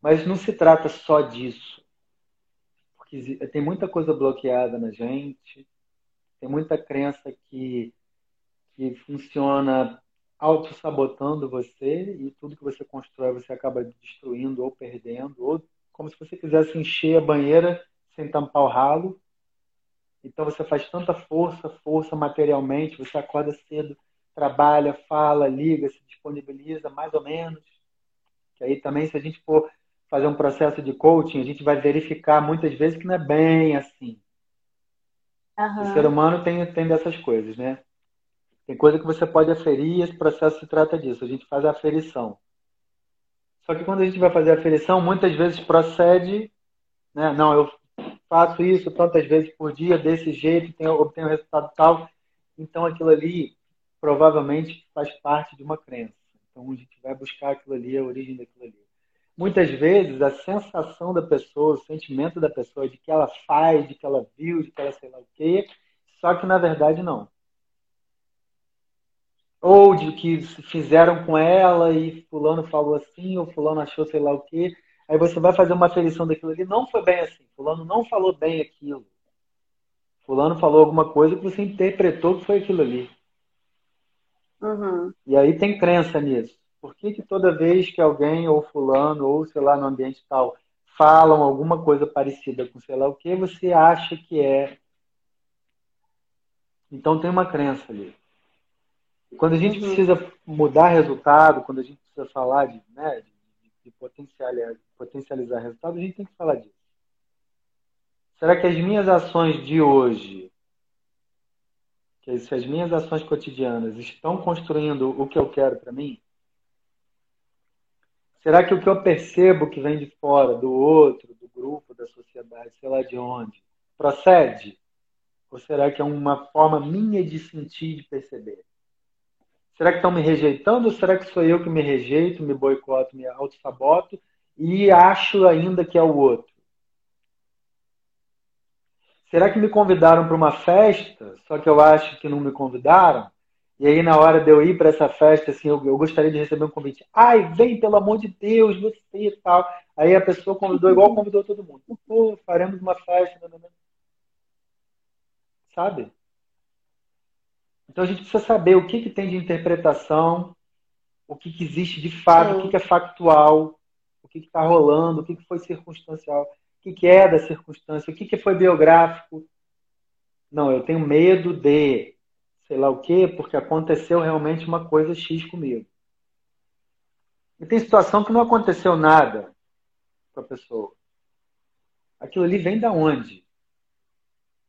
Mas não se trata só disso. Porque tem muita coisa bloqueada na gente, tem muita crença que, que funciona auto-sabotando você e tudo que você constrói você acaba destruindo ou perdendo ou como se você quisesse encher a banheira sem tampar o ralo. Então você faz tanta força, força materialmente, você acorda cedo, trabalha, fala, liga, se disponibiliza, mais ou menos. Que aí também, se a gente for fazer um processo de coaching, a gente vai verificar muitas vezes que não é bem assim. Uhum. O ser humano tem, tem dessas coisas, né? Tem coisa que você pode aferir esse processo se trata disso. A gente faz a aferição. Só que quando a gente vai fazer a aferição, muitas vezes procede, né? Não, eu faço isso tantas vezes por dia, desse jeito, tenho, obtenho resultado tal. Então aquilo ali provavelmente faz parte de uma crença. Então a gente vai buscar aquilo ali, a origem daquilo ali. Muitas vezes a sensação da pessoa, o sentimento da pessoa de que ela faz, de que ela viu, de que ela sei lá o quê, só que na verdade não ou de que fizeram com ela e fulano falou assim, ou fulano achou sei lá o quê. Aí você vai fazer uma aferição daquilo ali, não foi bem assim, fulano não falou bem aquilo. Fulano falou alguma coisa que você interpretou que foi aquilo ali. Uhum. E aí tem crença nisso. Por que, que toda vez que alguém, ou fulano, ou sei lá, no ambiente tal, falam alguma coisa parecida com sei lá o que, você acha que é. Então tem uma crença ali. Quando a gente uhum. precisa mudar resultado, quando a gente precisa falar de, né, de, de potencializar, potencializar resultado, a gente tem que falar disso. Será que as minhas ações de hoje, que se as minhas ações cotidianas estão construindo o que eu quero para mim? Será que o que eu percebo que vem de fora, do outro, do grupo, da sociedade, sei lá de onde, procede? Ou será que é uma forma minha de sentir, de perceber? Será que estão me rejeitando ou será que sou eu que me rejeito, me boicoto, me auto-saboto e acho ainda que é o outro? Será que me convidaram para uma festa, só que eu acho que não me convidaram? E aí, na hora de eu ir para essa festa, assim, eu, eu, gostaria de receber um convite. Ai, vem, pelo amor de Deus, você e tal. Aí a pessoa convidou igual convidou todo mundo. Pô, faremos uma festa. Não, não, não. Sabe? Então a gente precisa saber o que, que tem de interpretação, o que, que existe de fato, Sim. o que, que é factual, o que está rolando, o que, que foi circunstancial, o que, que é da circunstância, o que, que foi biográfico. Não, eu tenho medo de sei lá o quê, porque aconteceu realmente uma coisa X comigo. E tem situação que não aconteceu nada com a pessoa. Aquilo ali vem da onde?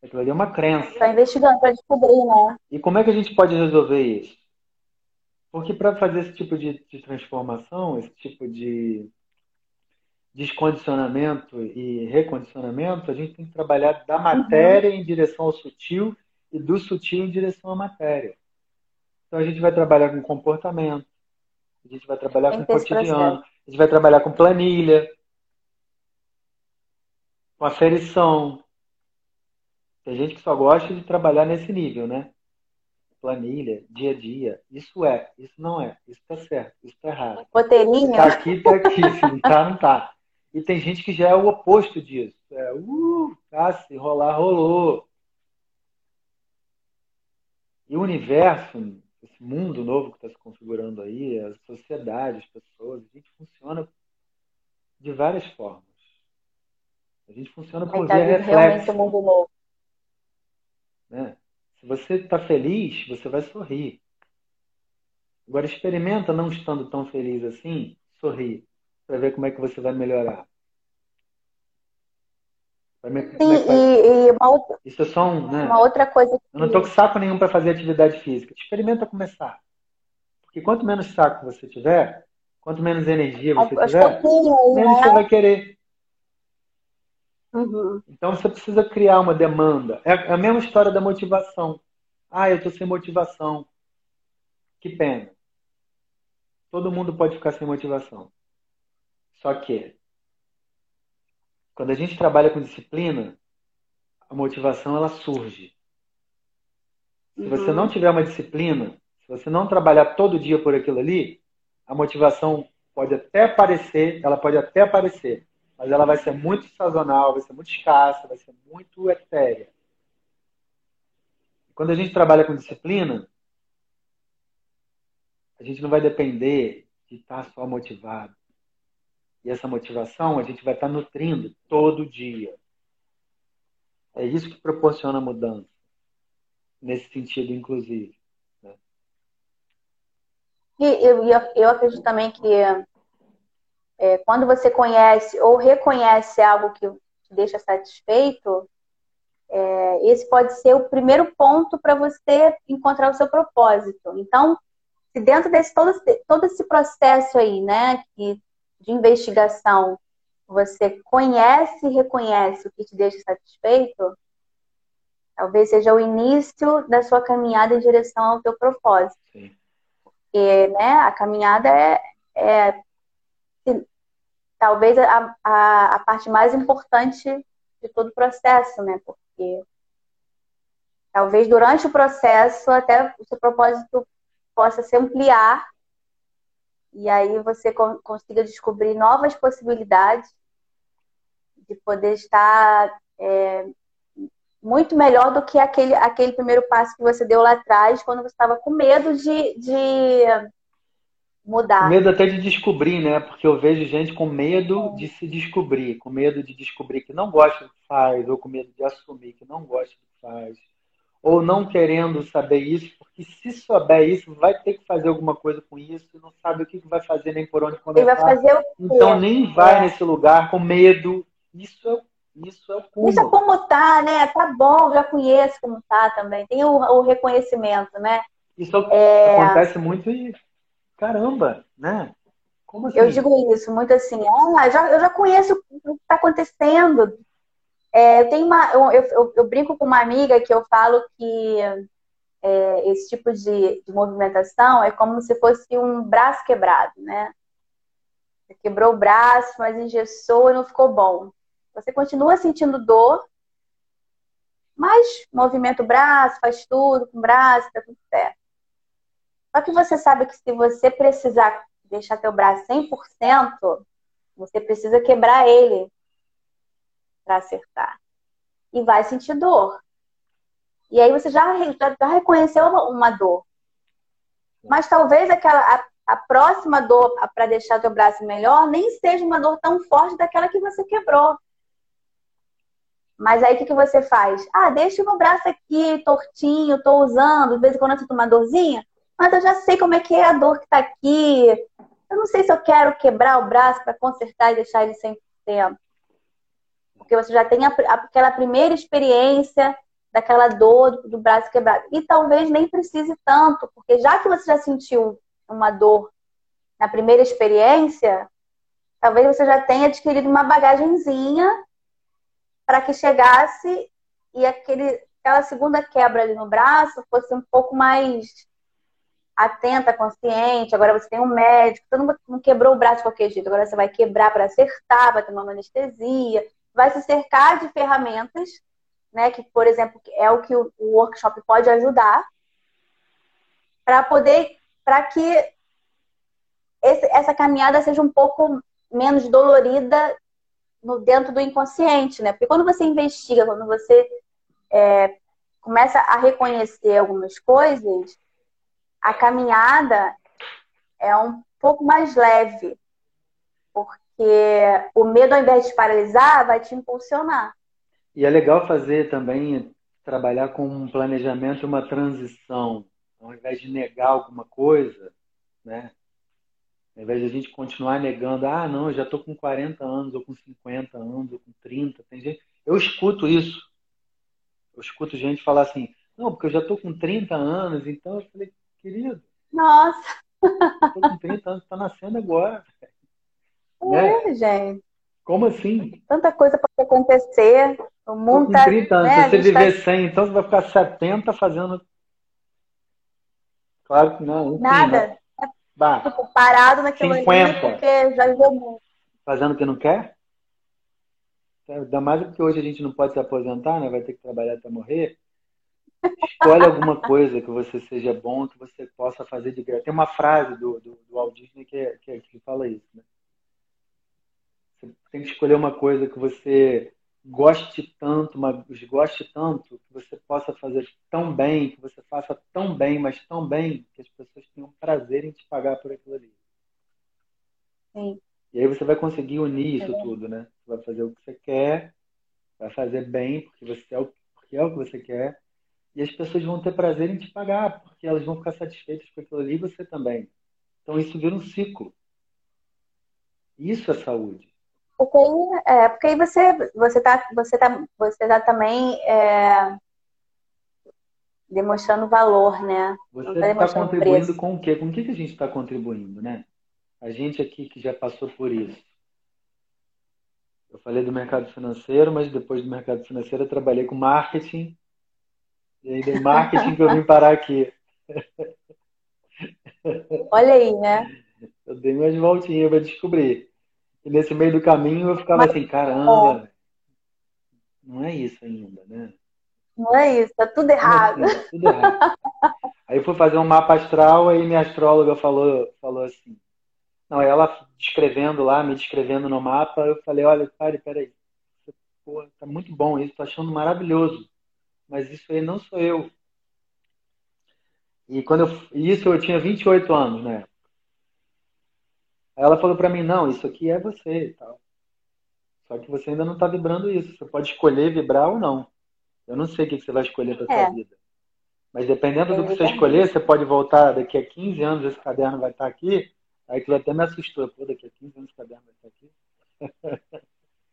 Aquilo ali é uma crença. Está investigando para descobrir, né? E como é que a gente pode resolver isso? Porque para fazer esse tipo de, de, transformação, esse tipo de descondicionamento e recondicionamento, a gente tem que trabalhar da matéria uhum. em direção ao sutil e do sutil em direção à matéria. Então a gente vai trabalhar com comportamento, a gente vai trabalhar com cotidiano, a gente vai trabalhar com planilha, com aferição. Tem gente que só gosta de trabalhar nesse nível, né? Planilha, dia a dia. Isso é, isso não é, isso tá certo, isso tá errado. Roteirinho. Tá aqui, tá aqui. Se não tá, não tá. E tem gente que já é o oposto disso. É, uh, tá, se rolar, rolou. E o universo, esse mundo novo que está se configurando aí, a sociedade, as pessoas, a gente funciona de várias formas. A gente funciona por via reflexo. Um mundo novo. Né? Se você está feliz, você vai sorrir. Agora experimenta não estando tão feliz assim, sorrir, para ver como é que você vai melhorar. Sim, e, e uma, outra, Isso é só um, né? uma outra coisa. Que... Eu não tô com saco nenhum para fazer atividade física. Experimenta começar. Porque quanto menos saco você tiver, quanto menos energia você Aos tiver, menos né? você vai querer. Uhum. Então você precisa criar uma demanda. É a mesma história da motivação. Ah, eu tô sem motivação. Que pena. Todo mundo pode ficar sem motivação. Só que quando a gente trabalha com disciplina, a motivação ela surge. Se você uhum. não tiver uma disciplina, se você não trabalhar todo dia por aquilo ali, a motivação pode até aparecer, ela pode até aparecer, mas ela vai ser muito sazonal, vai ser muito escassa, vai ser muito etérea. Quando a gente trabalha com disciplina, a gente não vai depender de estar só motivado. E essa motivação a gente vai estar nutrindo todo dia. É isso que proporciona mudança, nesse sentido, inclusive. Né? E eu, eu acredito também que é, quando você conhece ou reconhece algo que te deixa satisfeito, é, esse pode ser o primeiro ponto para você encontrar o seu propósito. Então, se dentro desse todo, todo esse processo aí, né, que de investigação você conhece e reconhece o que te deixa satisfeito, talvez seja o início da sua caminhada em direção ao teu propósito. Sim. Porque né, a caminhada é, é talvez a, a, a, parte mais importante de todo o processo, né? Porque talvez durante o processo até o seu propósito possa se ampliar e aí você consiga descobrir novas possibilidades de poder estar é, muito melhor do que aquele, aquele primeiro passo que você deu lá atrás, quando você estava com medo de, de mudar. Medo até de descobrir, né? Porque eu vejo gente com medo de se descobrir, com medo de descobrir que não gosta do que faz, ou com medo de assumir que não gosta do que faz ou não querendo saber isso, porque se souber isso, vai ter que fazer alguma coisa com isso, não sabe o que vai fazer nem por onde começar. Ele vai fazer o quê? Então nem vai é. nesse lugar com medo. Isso é, isso é o. Isso é como tá, né? Tá bom, já conheço como tá também. Tem o, o reconhecimento, né? Isso é... acontece muito e caramba, né? Como assim? Eu digo isso muito assim, ah, já, eu já conheço o que está acontecendo. É, eu tenho uma, eu, eu, eu, brinco com uma amiga que eu falo que é, esse tipo de, de, movimentação é como se fosse um braço quebrado, né? Você quebrou o braço, mas engessou e não ficou bom. Você continua sentindo dor, mas movimenta o braço, faz tudo com o braço, tá tudo certo. Só que você sabe que se você precisar deixar teu braço 100%, você precisa quebrar ele para acertar. E vai sentir dor. E aí você já, já, já reconheceu uma, uma, dor. Mas talvez aquela a, a próxima dor para deixar teu braço melhor nem seja uma dor tão forte daquela que você quebrou. Mas aí o que, que você faz? Ah, deixa o meu braço aqui tortinho, tô usando, de vez em quando eu sinto uma dorzinha, mas eu já sei como é que é a dor que tá aqui. Eu não sei se eu quero quebrar o braço para consertar e deixar ele 100%. Porque você já tem a, aquela primeira experiência daquela dor do, do braço quebrado. E talvez nem precise tanto, porque já que você já sentiu uma dor na primeira experiência, talvez você já tenha adquirido uma bagagenzinha para que chegasse e aquele, aquela segunda quebra ali no braço fosse um pouco mais atenta, consciente. Agora você tem um médico, você não, não quebrou o braço de qualquer jeito, agora você vai quebrar para acertar, vai tomar uma anestesia, vai se cercar de ferramentas, né? Que, por exemplo, é o que o, workshop pode ajudar para poder, para que esse, essa caminhada seja um pouco menos dolorida no, dentro do inconsciente, né? Porque quando você investiga, quando você é, começa a reconhecer algumas coisas, a caminhada é um pouco mais leve, porque o medo, ao invés de paralisar, vai te impulsionar. E é legal fazer também, trabalhar com um planejamento, uma transição, ao invés de negar alguma coisa, né? Ao invés de a gente continuar negando, ah, não, eu já estou com 40 anos, ou com 50 anos, ou com 30, tem gente. Eu escuto isso. Eu escuto gente falar assim, não, porque eu já estou com 30 anos, então eu falei, querido. Nossa! Estou com 30 anos, está nascendo agora. É, né? gente. Como assim? Tanta coisa pode acontecer. O mundo está. 30 anos, né? se você viver tá... 100, então você vai ficar 70 fazendo. Claro que não. Enfim, Nada. Né? Bah, tipo, parado naquilo 50. ali porque já jogou. Fazendo o que não quer? Ainda mais porque hoje a gente não pode se aposentar, né? Vai ter que trabalhar até morrer. Escolhe alguma coisa que você seja bom, que você possa fazer de graça. Tem uma frase do, do, do Walt Disney que, é, que, é, que fala isso, né? Você tem que escolher uma coisa que você goste tanto, mas goste tanto, que você possa fazer tão bem, que você faça tão bem, mas tão bem, que as pessoas tenham prazer em te pagar por aquilo ali. Sim. E aí você vai conseguir unir isso é tudo, né? Você vai fazer o que você quer, vai fazer bem, porque você é o, porque é o que você quer, e as pessoas vão ter prazer em te pagar, porque elas vão ficar satisfeitas com aquilo ali e você também. Então isso vira um ciclo. Isso é saúde. Porque aí, é, porque aí você você tá você tá você tá também é, demonstrando valor, né? Você está tá contribuindo preço. com o quê? Com o que, que a gente está contribuindo, né? A gente aqui que já passou por isso. Eu falei do mercado financeiro, mas depois do mercado financeiro eu trabalhei com marketing. E aí de marketing que eu vim parar aqui. Olha aí, né? Eu dei umas voltinhas para descobrir. E nesse meio do caminho eu ficava Mas, assim, caramba, não é isso ainda, né? Não é isso, tá tudo errado. Assim, tá tudo errado. aí eu fui fazer um mapa astral, aí minha astróloga falou, falou assim. Não, ela descrevendo lá, me descrevendo no mapa, eu falei, olha, pare, peraí. Pô, tá muito bom isso, tô achando maravilhoso. Mas isso aí não sou eu. E quando eu, isso eu tinha 28 anos, né? Aí ela falou para mim, não, isso aqui é você e tal. Só que você ainda não está vibrando isso. Você pode escolher vibrar ou não. Eu não sei o que você vai escolher para é. sua vida. Mas dependendo do que você escolher, você pode voltar daqui a 15 anos, esse caderno vai estar aqui. Aí aquilo até me assustou. Pô, daqui a 15 anos esse caderno vai estar aqui.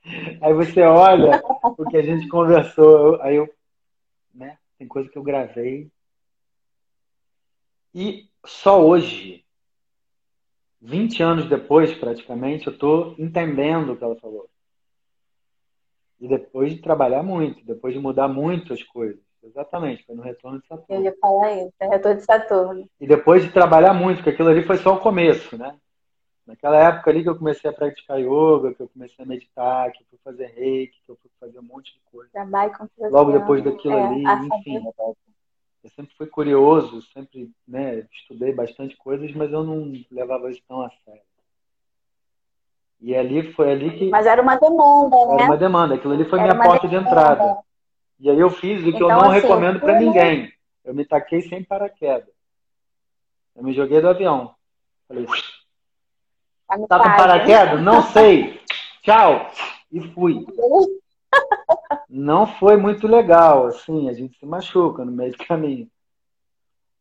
aí você olha o que a gente conversou. Aí eu, né, tem coisa que eu gravei. E só hoje, 20 anos depois, praticamente, eu estou entendendo o que ela falou. E depois de trabalhar muito, depois de mudar muito as coisas. Exatamente, foi no retorno de Saturno. Eu ia falar isso, é retorno de Saturno. E depois de trabalhar muito, porque aquilo ali foi só o começo, né? Naquela época ali que eu comecei a praticar yoga, que eu comecei a meditar, que eu fui fazer reiki, que eu fui fazer um monte de coisa. Trabalho com Logo depois daquilo é, ali, enfim eu sempre fui curioso, sempre né, estudei bastante coisas, mas eu não levava isso tão a sério. E ali foi ali que. Mas era uma demanda, né? Era uma demanda, aquilo ali foi era minha porta demanda. de entrada. E aí eu fiz o que então, eu não assim, recomendo para ninguém. Eu me taquei sem paraquedas. Eu me joguei do avião. Falei, tá, tá com paraquedas? Não sei. Tchau. E fui. Não foi muito legal, assim, a gente se machuca no meio do caminho.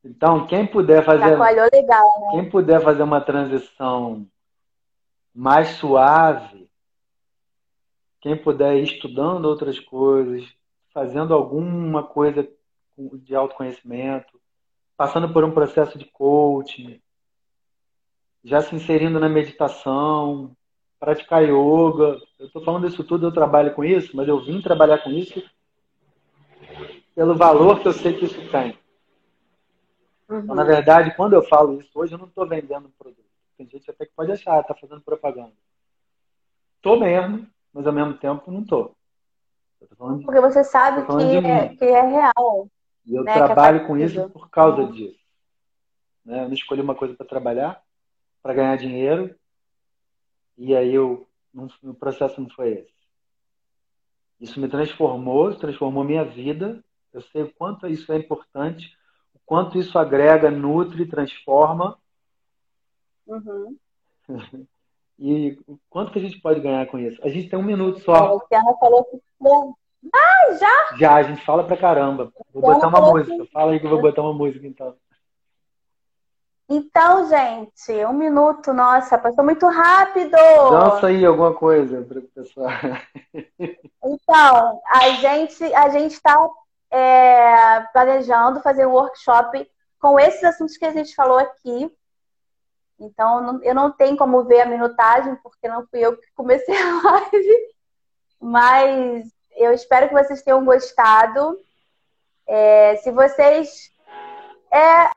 Então, quem puder fazer. legal, né? Quem puder fazer uma transição mais suave, quem puder ir estudando outras coisas, fazendo alguma coisa de autoconhecimento, passando por um processo de coaching, já se inserindo na meditação, praticar yoga. Eu estou falando isso tudo, eu trabalho com isso, mas eu vim trabalhar com isso pelo valor que eu sei que isso tem. Uhum. Então, na verdade, quando eu falo isso hoje, eu não estou vendendo um produto. Tem gente até que pode achar, está fazendo propaganda. Estou mesmo, mas ao mesmo tempo não estou. Porque você sabe que é, que é real. E eu né? trabalho é com isso por causa disso. Né? Eu não escolhi uma coisa para trabalhar, para ganhar dinheiro, e aí eu, o processo não foi esse. Isso me transformou, transformou minha vida. Eu sei o quanto isso é importante, o quanto isso agrega, nutre, transforma. Uhum. e o quanto que a gente pode ganhar com isso? A gente tem um minuto só. A Luciana falou que. Ah, já? Já, a gente fala pra caramba. Vou botar uma música. Fala aí que eu vou botar uma música então. Então, gente, um minuto, nossa, passou muito rápido. Dança aí alguma coisa para o pessoal. Então, a gente a gente está é, planejando fazer um workshop com esses assuntos que a gente falou aqui. Então, eu não tenho como ver a minutagem, porque não fui eu que comecei a live. Mas eu espero que vocês tenham gostado. É, se vocês é,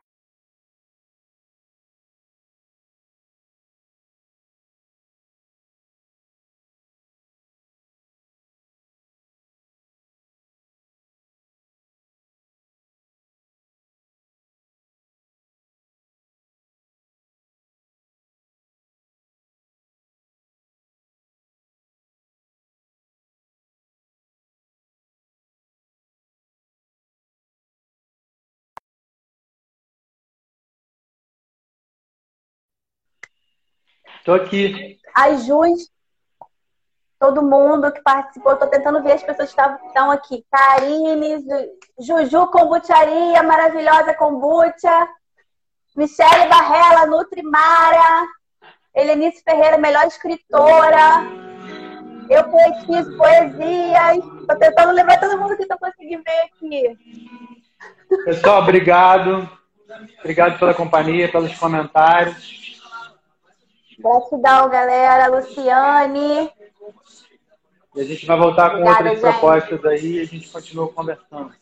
Estou aqui. As Jus, todo mundo que participou, estou tentando ver as pessoas que estão aqui. Karine, Juju Kombucharia, maravilhosa kombucha. Michele Barrela, Nutrimara. Helenice Ferreira, melhor escritora. Eu poetizo poesias. Estou tentando lembrar todo mundo que estou conseguindo ver aqui. Pessoal, obrigado. Obrigado pela companhia, pelos comentários. Gratidão, galera. Luciane. E a gente vai voltar com Obrigada, outras gente. propostas aí e a gente continua conversando.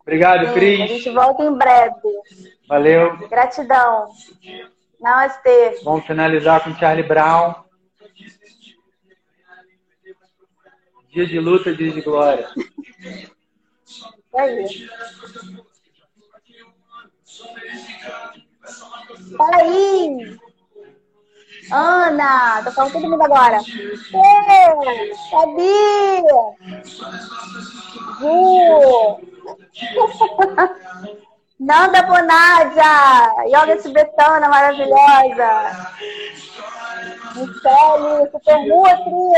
Obrigado, Sim, Cris. A gente volta em breve. Valeu. Gratidão. Namastê. Vamos finalizar com Charlie Brown. Dia de luta, dia de glória. É aí. Fala aí. Ana, tô falando todo mundo agora. Fê, Sabia, Ju, Nanda Bonadia, Yoga Tibetana maravilhosa, Michele, Super Nutri.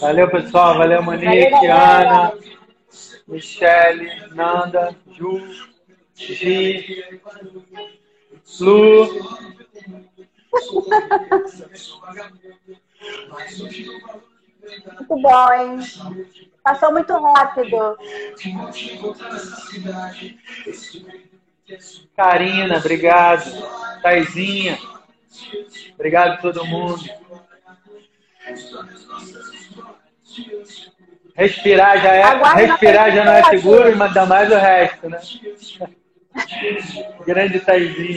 Valeu, pessoal. Valeu, Monique, Ana. Michele, Nanda, Ju, Gi, Lu. Muito bom, hein? Passou muito rápido. Karina, obrigado. Taizinha, obrigado a todo mundo. Respirar já é, respirar já não é seguro, mas dá mais o resto, né? Grande Taizinho.